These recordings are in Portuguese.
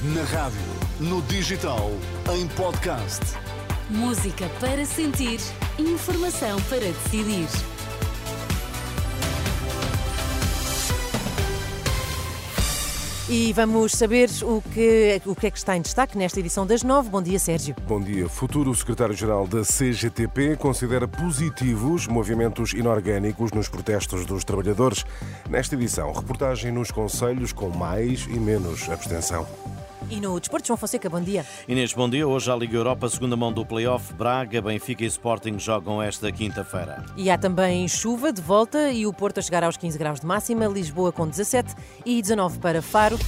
Na rádio, no digital, em podcast. Música para sentir, informação para decidir. E vamos saber o que, o que é que está em destaque nesta edição das nove. Bom dia, Sérgio. Bom dia. Futuro secretário-geral da CGTP considera positivos movimentos inorgânicos nos protestos dos trabalhadores. Nesta edição, reportagem nos conselhos com mais e menos abstenção. E no Desporto, João Fonseca, bom dia. Inês, bom dia. Hoje a Liga Europa, segunda mão do play-off. Braga, Benfica e Sporting jogam esta quinta-feira. E há também chuva de volta e o Porto a chegar aos 15 graus de máxima, Lisboa com 17 e 19 para Faro.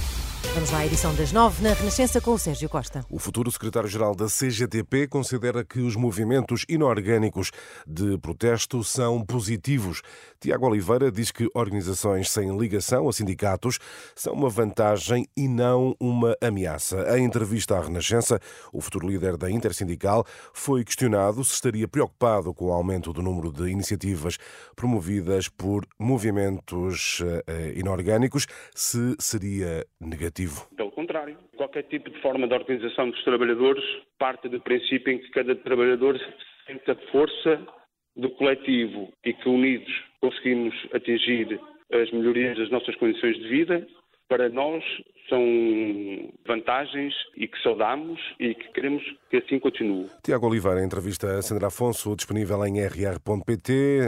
Vamos lá à edição das nove na Renascença com o Sérgio Costa. O futuro secretário-geral da CGTP considera que os movimentos inorgânicos de protesto são positivos. Tiago Oliveira diz que organizações sem ligação a sindicatos são uma vantagem e não uma ameaça. Em entrevista à Renascença, o futuro líder da Intersindical foi questionado se estaria preocupado com o aumento do número de iniciativas promovidas por movimentos eh, inorgânicos, se seria negativo negativo. Pelo contrário. Qualquer tipo de forma de organização dos trabalhadores parte do princípio em que cada trabalhador sente a força do coletivo e que unidos conseguimos atingir as melhorias das nossas condições de vida. Para nós, são vantagens e que saudamos e que queremos que assim continue. Tiago Oliveira, entrevista a Sandra Afonso, disponível em rr.pt.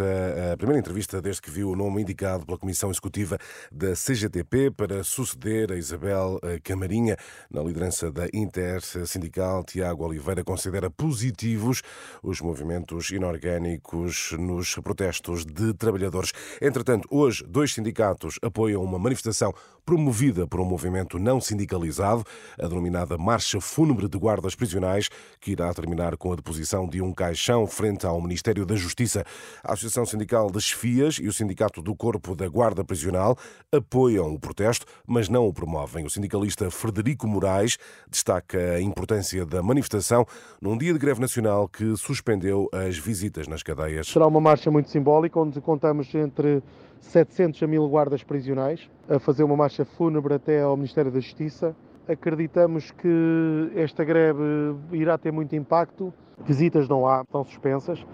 A, a primeira entrevista desde que viu o nome indicado pela Comissão Executiva da CGTP para suceder a Isabel Camarinha na liderança da Intersindical. Tiago Oliveira considera positivos os movimentos inorgânicos nos protestos de trabalhadores. Entretanto, hoje, dois sindicatos apoiam uma manifestação promovida promovida por um movimento não sindicalizado, a denominada Marcha Fúnebre de Guardas Prisionais, que irá terminar com a deposição de um caixão frente ao Ministério da Justiça. A Associação Sindical das Chefias e o Sindicato do Corpo da Guarda Prisional apoiam o protesto, mas não o promovem. O sindicalista Frederico Moraes destaca a importância da manifestação num dia de greve nacional que suspendeu as visitas nas cadeias. Será uma marcha muito simbólica, onde contamos entre 700 a 1000 guardas prisionais a fazer uma marcha fúnebre até ao Ministério da Justiça. Acreditamos que esta greve irá ter muito impacto. Visitas não há, estão suspensas.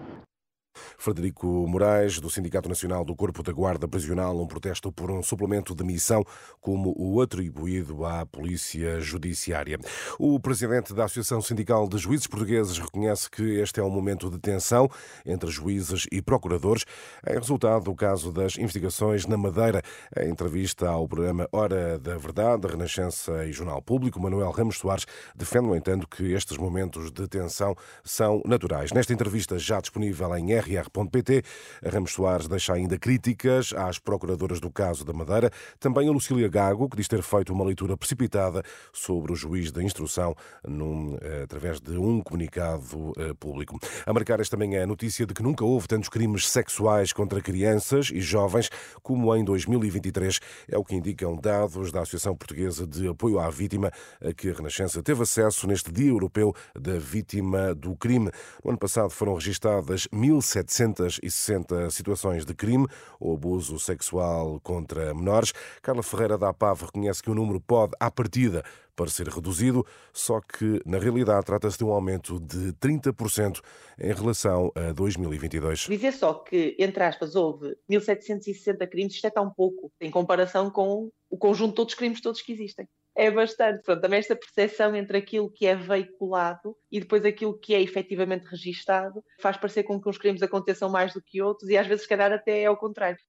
Frederico Moraes, do Sindicato Nacional do Corpo da Guarda Prisional, um protesto por um suplemento de missão como o atribuído à Polícia Judiciária. O presidente da Associação Sindical de Juízes Portugueses reconhece que este é um momento de tensão entre juízes e procuradores, em resultado do caso das investigações na Madeira. Em entrevista ao programa Hora da Verdade, Renascença e Jornal Público, Manuel Ramos Soares defende, no entanto, que estes momentos de tensão são naturais. Nesta entrevista, já disponível em rr.pt. Ramos Soares deixa ainda críticas às procuradoras do caso da Madeira, também a Lucília Gago, que diz ter feito uma leitura precipitada sobre o juiz da instrução num, eh, através de um comunicado eh, público. A marcar esta manhã a notícia de que nunca houve tantos crimes sexuais contra crianças e jovens como em 2023. É o que indicam dados da Associação Portuguesa de Apoio à Vítima, a que a Renascença teve acesso neste Dia Europeu da Vítima do Crime. No ano passado foram registadas 1.100 760 situações de crime ou abuso sexual contra menores. Carla Ferreira da APAV reconhece que o número pode, à partida, parecer reduzido, só que na realidade trata-se de um aumento de 30% em relação a 2022. Dizer só que, entre aspas, houve 1.760 crimes, isto é tão pouco em comparação com o conjunto de todos os crimes todos que existem é bastante. Portanto, também esta percepção entre aquilo que é veiculado e depois aquilo que é efetivamente registado faz parecer com que uns crimes aconteçam mais do que outros e às vezes, se calhar, até é ao contrário.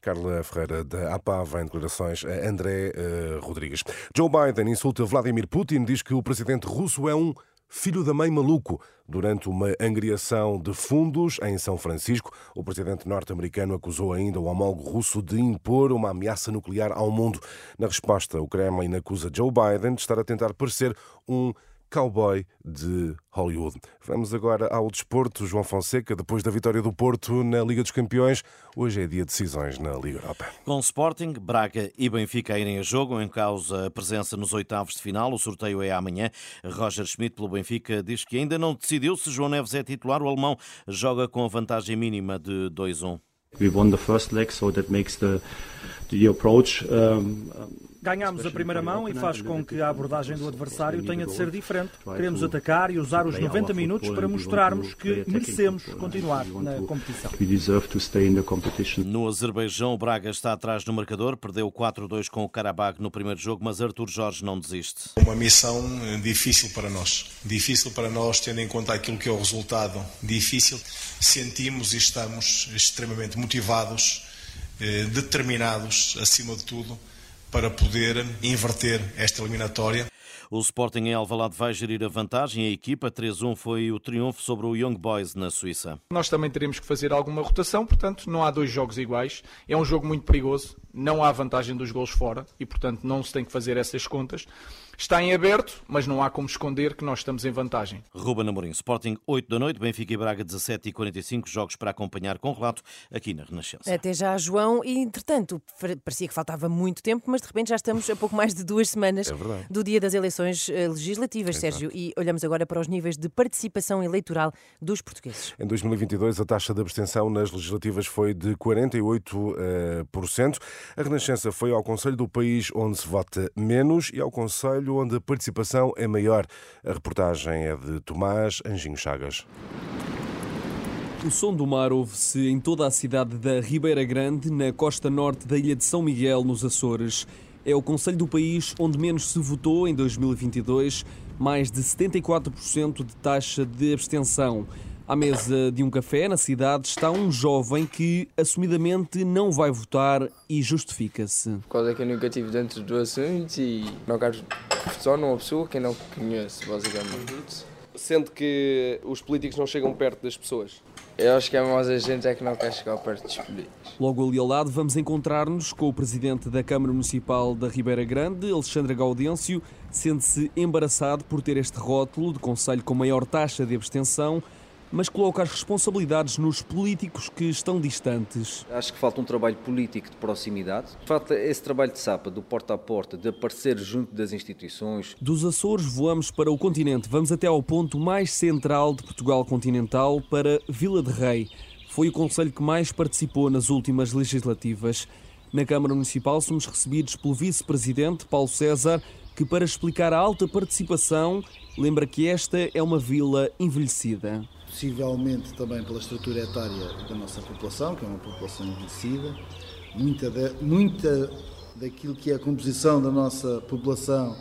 Carla Ferreira da APAV em declarações a André uh, Rodrigues. Joe Biden insulta Vladimir Putin, diz que o presidente russo é um filho da mãe maluco. Durante uma angriação de fundos em São Francisco, o presidente norte-americano acusou ainda o homólogo russo de impor uma ameaça nuclear ao mundo. Na resposta, o Kremlin acusa Joe Biden de estar a tentar parecer um cowboy de Hollywood. Vamos agora ao desporto. João Fonseca, depois da vitória do Porto na Liga dos Campeões, hoje é dia de decisões na Liga Europa. Com Sporting, Braga e Benfica a irem a jogo, em causa a presença nos oitavos de final. O sorteio é amanhã. Roger Schmidt, pelo Benfica, diz que ainda não decidiu se João Neves é titular. O alemão joga com a vantagem mínima de 2-1. We won the first leg, so that makes the, the approach um, Ganhámos a primeira mão e faz com que a abordagem do adversário tenha de ser diferente. Queremos atacar e usar os 90 minutos para mostrarmos que merecemos continuar na competição. No Azerbaijão, o Braga está atrás no marcador, perdeu 4-2 com o Karabakh no primeiro jogo, mas Artur Jorge não desiste. Uma missão difícil para nós. Difícil para nós, tendo em conta aquilo que é o resultado difícil. Sentimos e estamos extremamente motivados, eh, determinados, acima de tudo, para poder inverter esta eliminatória. O Sporting em Alvalade vai gerir a vantagem. A equipa 3-1 foi o triunfo sobre o Young Boys na Suíça. Nós também teremos que fazer alguma rotação, portanto não há dois jogos iguais. É um jogo muito perigoso, não há vantagem dos gols fora e portanto não se tem que fazer essas contas. Está em aberto, mas não há como esconder que nós estamos em vantagem. Ruben Amorim, Sporting 8 da noite, Benfica e Braga 17 e 45 jogos para acompanhar com relato aqui na Renascença. Até já, João. E entretanto, parecia que faltava muito tempo, mas de repente já estamos a pouco mais de duas semanas É do dia das eleições eh, legislativas, Sérgio. E olhamos agora para os níveis de participação eleitoral dos portugueses. Em 2022, a taxa de abstenção nas legislativas foi de 48%. A Renascença foi ao Conselho do país onde se vota menos e ao Conselho onde a participação é maior. A reportagem é de Tomás Anjinho Chagas. O som do mar ouve-se em toda a cidade da Ribeira Grande, na costa norte da ilha de São Miguel, nos Açores. É o conselho do país onde menos se votou em 2022, mais de 74% de taxa de abstenção. À mesa de um café na cidade está um jovem que assumidamente não vai votar e justifica-se. Por causa que eu nunca estive dentro do assunto e não quero só numa pessoa que não conheço, basicamente. Sendo que os políticos não chegam perto das pessoas. Eu acho que é mais a gente é que não quer chegar perto dos políticos. Logo ali ao lado vamos encontrar-nos com o presidente da Câmara Municipal da Ribeira Grande, Alexandre Gaudêncio, sente-se embaraçado por ter este rótulo de conselho com maior taxa de abstenção, mas coloca as responsabilidades nos políticos que estão distantes. Acho que falta um trabalho político de proximidade. Falta esse trabalho de sapa, do porta a porta, de aparecer junto das instituições. Dos Açores voamos para o continente. Vamos até ao ponto mais central de Portugal continental, para Vila de Rei. Foi o conselho que mais participou nas últimas legislativas. Na Câmara Municipal somos recebidos pelo vice-presidente Paulo César, que para explicar a alta participação lembra que esta é uma vila envelhecida possivelmente também pela estrutura etária da nossa população, que é uma população envelhecida. Muita, de, muita daquilo que é a composição da nossa população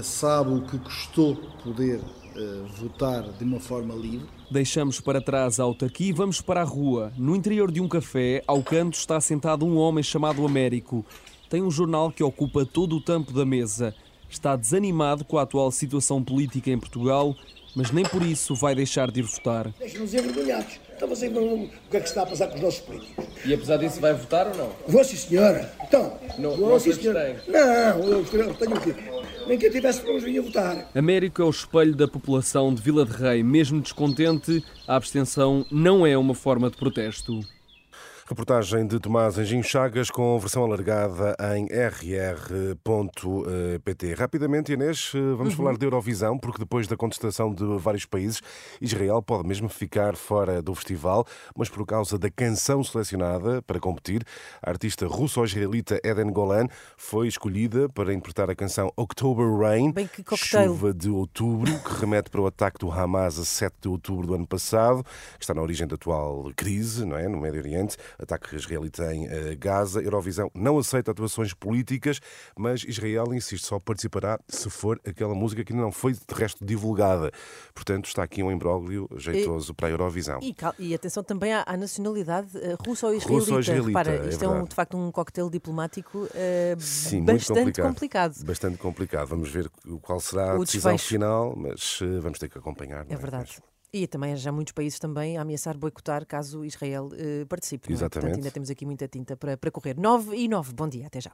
sabe o que custou poder uh, votar de uma forma livre. Deixamos para trás a autarquia e vamos para a rua. No interior de um café, ao canto, está sentado um homem chamado Américo. Tem um jornal que ocupa todo o tampo da mesa. Está desanimado com a atual situação política em Portugal mas nem por isso vai deixar de ir votar. Deixa-nos envergonhados. Então você o que é que se está a passar com os nossos políticos? E apesar disso vai votar ou não? Vou sim, senhora. Então, não, vou não sim, senhora. Não, eu tenho que nem que eu tivesse para vir a votar. Américo é o espelho da população de Vila de Rei. Mesmo descontente, a abstenção não é uma forma de protesto. Reportagem de Tomás Anjinho Chagas com versão alargada em rr.pt. Rapidamente, Inês, vamos uhum. falar de Eurovisão, porque depois da contestação de vários países, Israel pode mesmo ficar fora do festival, mas por causa da canção selecionada para competir, a artista russo-israelita Eden Golan foi escolhida para interpretar a canção October Rain, chuva de outubro, que remete para o ataque do Hamas a 7 de outubro do ano passado, que está na origem da atual crise não é, no Médio Oriente ataque israelita em eh, Gaza. Eurovisão não aceita atuações políticas, mas Israel insiste, só participará se for aquela música que não foi de resto divulgada. Portanto, está aqui um imbróglio jeitoso e, para a Eurovisão. E, e, atenção também à, à nacionalidade uh, russa ou israelita. Russo israelita Repara, isto é, é um, de facto um coquetel diplomático uh, Sim, bastante complicado, complicado, Bastante complicado. Vamos ver qual será a o decisão desfecho. final, mas uh, vamos ter que acompanhar. É, é verdade. Mas... E também há já muitos países também a ameaçar boicotar caso Israel uh, participe. Exatamente. É? Portanto, ainda temos aqui muita tinta para, para correr. 9 e 9. Bom dia, até já.